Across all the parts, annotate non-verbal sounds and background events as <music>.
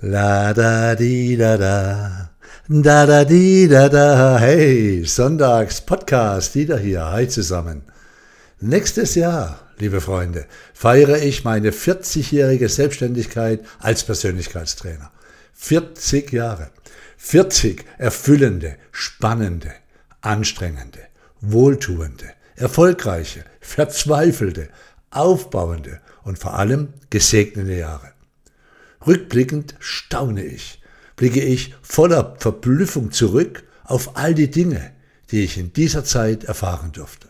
La da di da da. Da da di da da. Hey, Sonntags Podcast, Dieter hier. Hi zusammen. Nächstes Jahr, liebe Freunde, feiere ich meine 40-jährige Selbstständigkeit als Persönlichkeitstrainer. 40 Jahre. 40 erfüllende, spannende, anstrengende, wohltuende, erfolgreiche, verzweifelte, aufbauende und vor allem gesegnete Jahre. Rückblickend staune ich, blicke ich voller Verblüffung zurück auf all die Dinge, die ich in dieser Zeit erfahren durfte.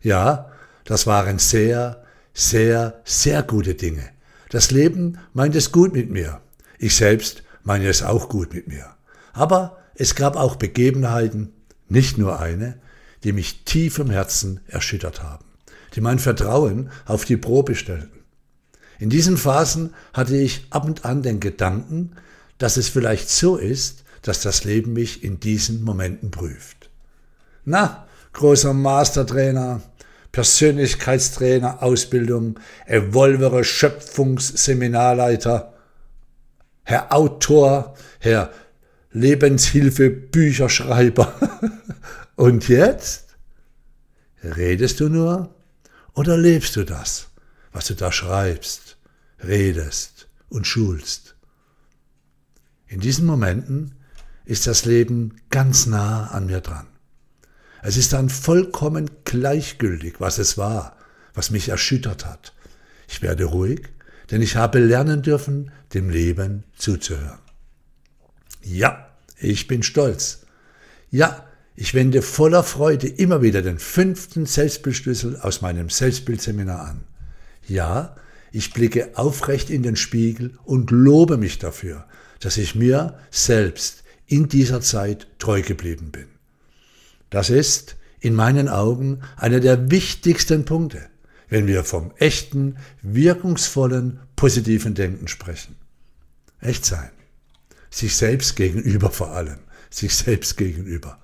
Ja, das waren sehr, sehr, sehr gute Dinge. Das Leben meint es gut mit mir. Ich selbst meine es auch gut mit mir. Aber es gab auch Begebenheiten, nicht nur eine, die mich tief im Herzen erschüttert haben, die mein Vertrauen auf die Probe stellten. In diesen Phasen hatte ich ab und an den Gedanken, dass es vielleicht so ist, dass das Leben mich in diesen Momenten prüft. Na, großer Mastertrainer, Persönlichkeitstrainer, Ausbildung, Evolvere Schöpfungsseminarleiter, Herr Autor, Herr Lebenshilfe Bücherschreiber. <laughs> Und jetzt? Redest du nur oder lebst du das, was du da schreibst? Redest und schulst. In diesen Momenten ist das Leben ganz nah an mir dran. Es ist dann vollkommen gleichgültig, was es war, was mich erschüttert hat. Ich werde ruhig, denn ich habe lernen dürfen, dem Leben zuzuhören. Ja, ich bin stolz. Ja, ich wende voller Freude immer wieder den fünften Selbstbildschlüssel aus meinem Selbstbildseminar an. Ja, ich blicke aufrecht in den Spiegel und lobe mich dafür, dass ich mir selbst in dieser Zeit treu geblieben bin. Das ist in meinen Augen einer der wichtigsten Punkte, wenn wir vom echten, wirkungsvollen, positiven Denken sprechen. Echt sein. Sich selbst gegenüber vor allem. Sich selbst gegenüber.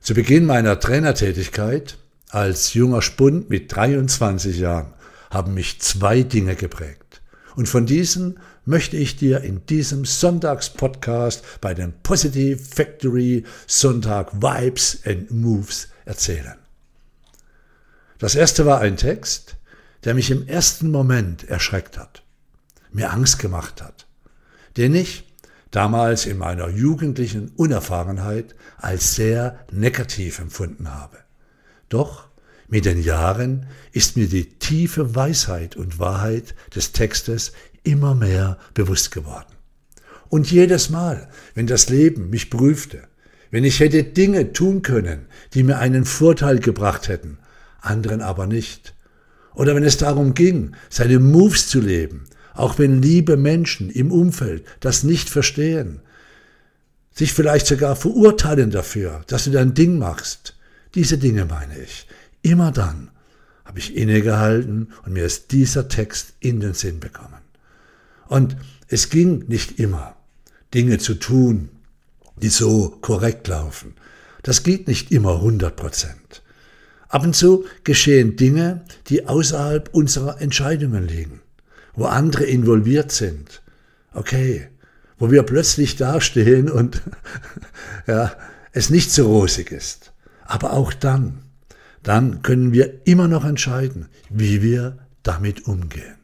Zu Beginn meiner Trainertätigkeit als junger Spund mit 23 Jahren haben mich zwei Dinge geprägt. Und von diesen möchte ich dir in diesem Sonntagspodcast bei den Positive Factory Sonntag Vibes and Moves erzählen. Das erste war ein Text, der mich im ersten Moment erschreckt hat, mir Angst gemacht hat, den ich damals in meiner jugendlichen Unerfahrenheit als sehr negativ empfunden habe. Doch mit den Jahren ist mir die tiefe Weisheit und Wahrheit des Textes immer mehr bewusst geworden. Und jedes Mal, wenn das Leben mich prüfte, wenn ich hätte Dinge tun können, die mir einen Vorteil gebracht hätten, anderen aber nicht, oder wenn es darum ging, seine Moves zu leben, auch wenn liebe Menschen im Umfeld das nicht verstehen, sich vielleicht sogar verurteilen dafür, dass du dein Ding machst, diese Dinge meine ich, Immer dann habe ich innegehalten und mir ist dieser Text in den Sinn bekommen. Und es ging nicht immer, Dinge zu tun, die so korrekt laufen. Das geht nicht immer 100 Prozent. Ab und zu geschehen Dinge, die außerhalb unserer Entscheidungen liegen, wo andere involviert sind. Okay, wo wir plötzlich dastehen und <laughs> ja, es nicht so rosig ist. Aber auch dann dann können wir immer noch entscheiden, wie wir damit umgehen.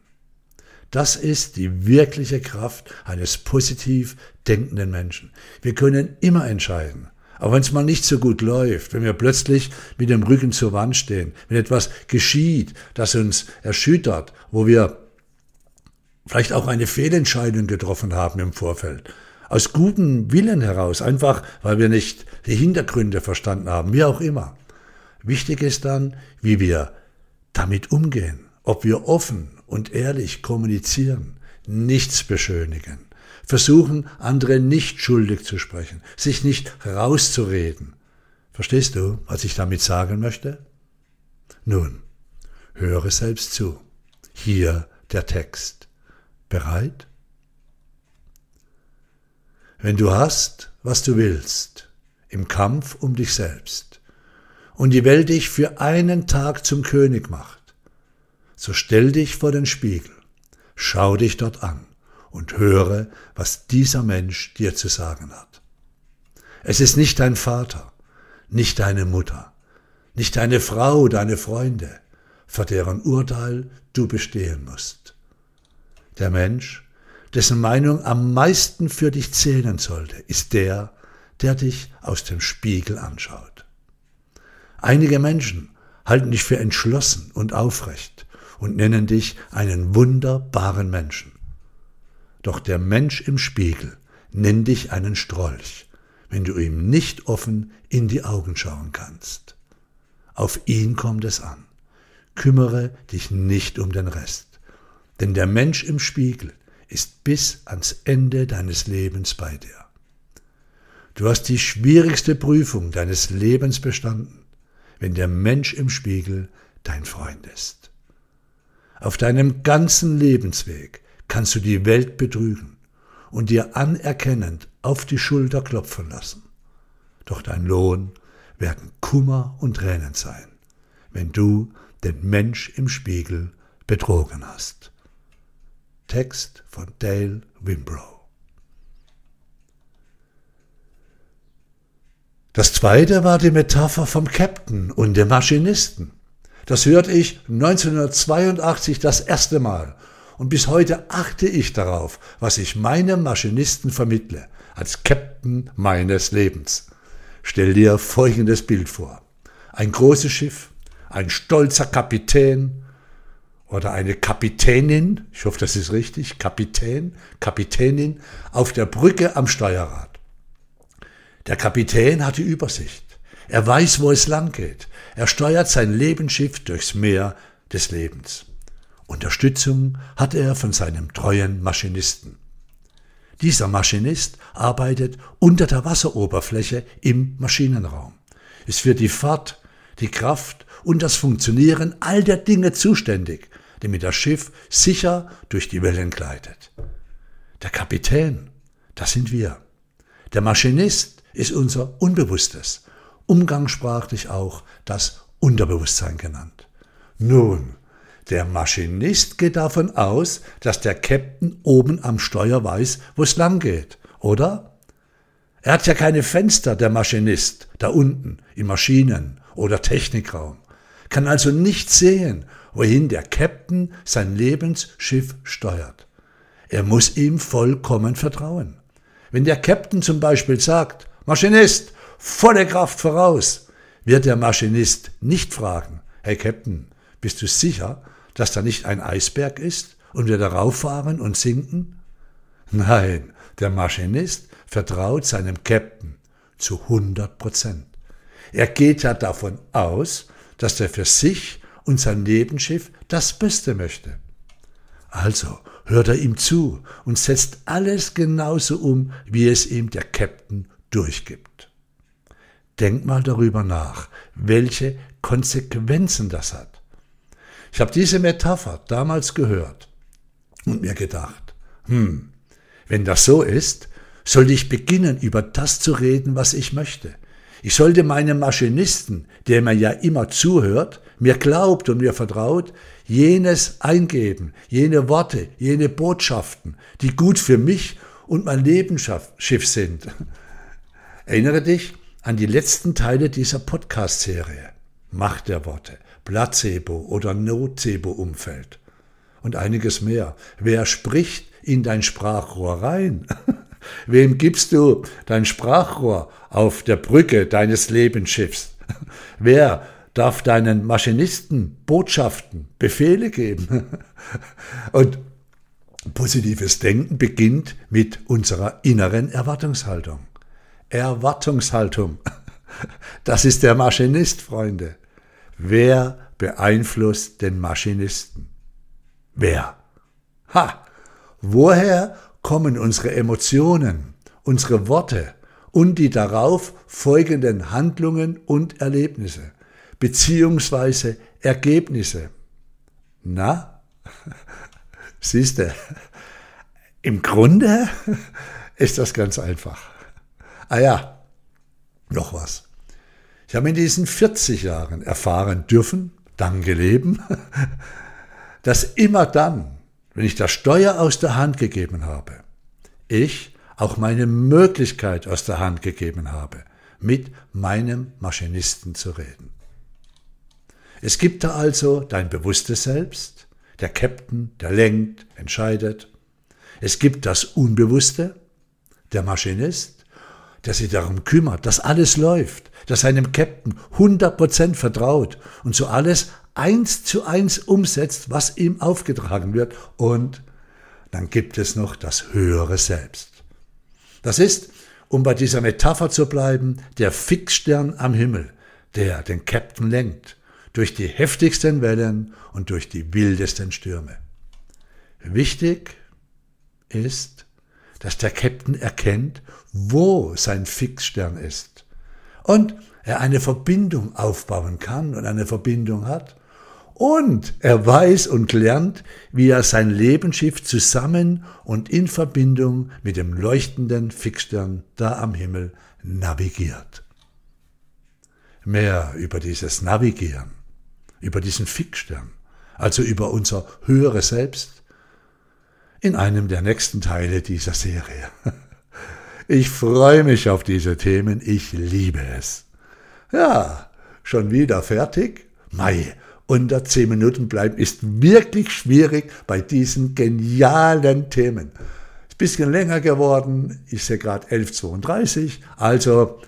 Das ist die wirkliche Kraft eines positiv denkenden Menschen. Wir können immer entscheiden. Auch wenn es mal nicht so gut läuft, wenn wir plötzlich mit dem Rücken zur Wand stehen, wenn etwas geschieht, das uns erschüttert, wo wir vielleicht auch eine Fehlentscheidung getroffen haben im Vorfeld. Aus gutem Willen heraus, einfach weil wir nicht die Hintergründe verstanden haben, wie auch immer. Wichtig ist dann, wie wir damit umgehen, ob wir offen und ehrlich kommunizieren, nichts beschönigen, versuchen, andere nicht schuldig zu sprechen, sich nicht rauszureden. Verstehst du, was ich damit sagen möchte? Nun, höre selbst zu. Hier der Text. Bereit? Wenn du hast, was du willst, im Kampf um dich selbst, und die Welt dich für einen Tag zum König macht, so stell dich vor den Spiegel, schau dich dort an und höre, was dieser Mensch dir zu sagen hat. Es ist nicht dein Vater, nicht deine Mutter, nicht deine Frau, deine Freunde, vor deren Urteil du bestehen musst. Der Mensch, dessen Meinung am meisten für dich zählen sollte, ist der, der dich aus dem Spiegel anschaut. Einige Menschen halten dich für entschlossen und aufrecht und nennen dich einen wunderbaren Menschen. Doch der Mensch im Spiegel nennt dich einen Strolch, wenn du ihm nicht offen in die Augen schauen kannst. Auf ihn kommt es an. Kümmere dich nicht um den Rest, denn der Mensch im Spiegel ist bis ans Ende deines Lebens bei dir. Du hast die schwierigste Prüfung deines Lebens bestanden, wenn der Mensch im Spiegel dein Freund ist. Auf deinem ganzen Lebensweg kannst du die Welt betrügen und dir anerkennend auf die Schulter klopfen lassen. Doch dein Lohn werden Kummer und Tränen sein, wenn du den Mensch im Spiegel betrogen hast. Text von Dale Wimbrough Das zweite war die Metapher vom Captain und dem Maschinisten. Das hörte ich 1982 das erste Mal und bis heute achte ich darauf, was ich meinem Maschinisten vermittle, als Captain meines Lebens. Stell dir folgendes Bild vor. Ein großes Schiff, ein stolzer Kapitän oder eine Kapitänin, ich hoffe, das ist richtig, Kapitän, Kapitänin, auf der Brücke am Steuerrad. Der Kapitän hat die Übersicht. Er weiß, wo es lang geht. Er steuert sein Lebensschiff durchs Meer des Lebens. Unterstützung hat er von seinem treuen Maschinisten. Dieser Maschinist arbeitet unter der Wasseroberfläche im Maschinenraum, ist für die Fahrt, die Kraft und das Funktionieren all der Dinge zuständig, damit das Schiff sicher durch die Wellen gleitet. Der Kapitän, das sind wir. Der Maschinist ist unser Unbewusstes, umgangssprachlich auch das Unterbewusstsein genannt. Nun, der Maschinist geht davon aus, dass der Captain oben am Steuer weiß, wo es lang geht, oder? Er hat ja keine Fenster, der Maschinist, da unten im Maschinen- oder Technikraum, kann also nicht sehen, wohin der Captain sein Lebensschiff steuert. Er muss ihm vollkommen vertrauen. Wenn der Captain zum Beispiel sagt, Maschinist, volle Kraft voraus, wird der Maschinist nicht fragen, hey Captain, bist du sicher, dass da nicht ein Eisberg ist und wir darauf fahren und sinken? Nein, der Maschinist vertraut seinem Captain zu 100 Prozent. Er geht ja davon aus, dass er für sich und sein Lebensschiff das Beste möchte. Also hört er ihm zu und setzt alles genauso um, wie es ihm der Captain durchgibt. Denk mal darüber nach, welche Konsequenzen das hat. Ich habe diese Metapher damals gehört und mir gedacht, hm, wenn das so ist, sollte ich beginnen, über das zu reden, was ich möchte. Ich sollte meinem Maschinisten, der mir ja immer zuhört, mir glaubt und mir vertraut, jenes eingeben, jene Worte, jene Botschaften, die gut für mich und mein Lebensschiff sind. Erinnere dich an die letzten Teile dieser Podcast-Serie. Macht der Worte, Placebo oder Nocebo-Umfeld und einiges mehr. Wer spricht in dein Sprachrohr rein? <laughs> Wem gibst du dein Sprachrohr auf der Brücke deines Lebensschiffs? <laughs> Wer darf deinen Maschinisten Botschaften, Befehle geben? <laughs> Und positives Denken beginnt mit unserer inneren Erwartungshaltung. Erwartungshaltung. Das ist der Maschinist, Freunde. Wer beeinflusst den Maschinisten? Wer? Ha! Woher kommen unsere Emotionen, unsere Worte und die darauf folgenden Handlungen und Erlebnisse, beziehungsweise Ergebnisse? Na? <laughs> Siehste, im Grunde ist das ganz einfach. Ah ja, noch was. Ich habe in diesen 40 Jahren erfahren dürfen, dann geleben, <laughs> dass immer dann, wenn ich das Steuer aus der Hand gegeben habe, ich auch meine Möglichkeit aus der Hand gegeben habe, mit meinem Maschinisten zu reden. Es gibt da also dein bewusstes Selbst, der Captain, der lenkt, entscheidet. Es gibt das Unbewusste, der Maschinist, der sich darum kümmert, dass alles läuft, dass seinem Captain 100% vertraut und so alles eins zu eins umsetzt, was ihm aufgetragen wird. Und dann gibt es noch das höhere Selbst. Das ist, um bei dieser Metapher zu bleiben, der Fixstern am Himmel, der den Captain lenkt, durch die heftigsten Wellen und durch die wildesten Stürme. Wichtig ist, dass der Captain erkennt, wo sein Fixstern ist und er eine Verbindung aufbauen kann und eine Verbindung hat und er weiß und lernt, wie er sein Lebensschiff zusammen und in Verbindung mit dem leuchtenden Fixstern da am Himmel navigiert. Mehr über dieses Navigieren, über diesen Fixstern, also über unser höheres Selbst, in einem der nächsten Teile dieser Serie. <laughs> Ich freue mich auf diese Themen, ich liebe es. Ja, schon wieder fertig? Mai, unter zehn Minuten bleiben ist wirklich schwierig bei diesen genialen Themen. Ist ein bisschen länger geworden, ich sehe gerade 11.32, also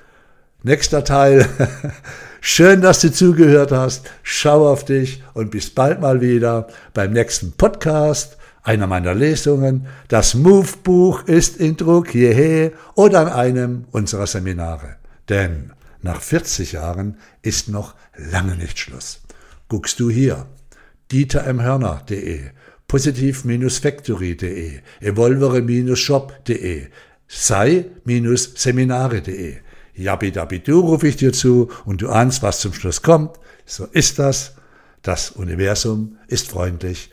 nächster Teil. <laughs> Schön, dass du zugehört hast. Schau auf dich und bis bald mal wieder beim nächsten Podcast, einer meiner Lesungen. Das Move-Buch ist in Druck hierher oder an einem unserer Seminare. Denn nach 40 Jahren ist noch lange nicht Schluss guckst du hier. dietermhörner.de, positiv-factory.de, evolvere-shop.de, sei-seminare.de. Jabidabidu rufe ich dir zu und du ahnst, was zum Schluss kommt. So ist das. Das Universum ist freundlich.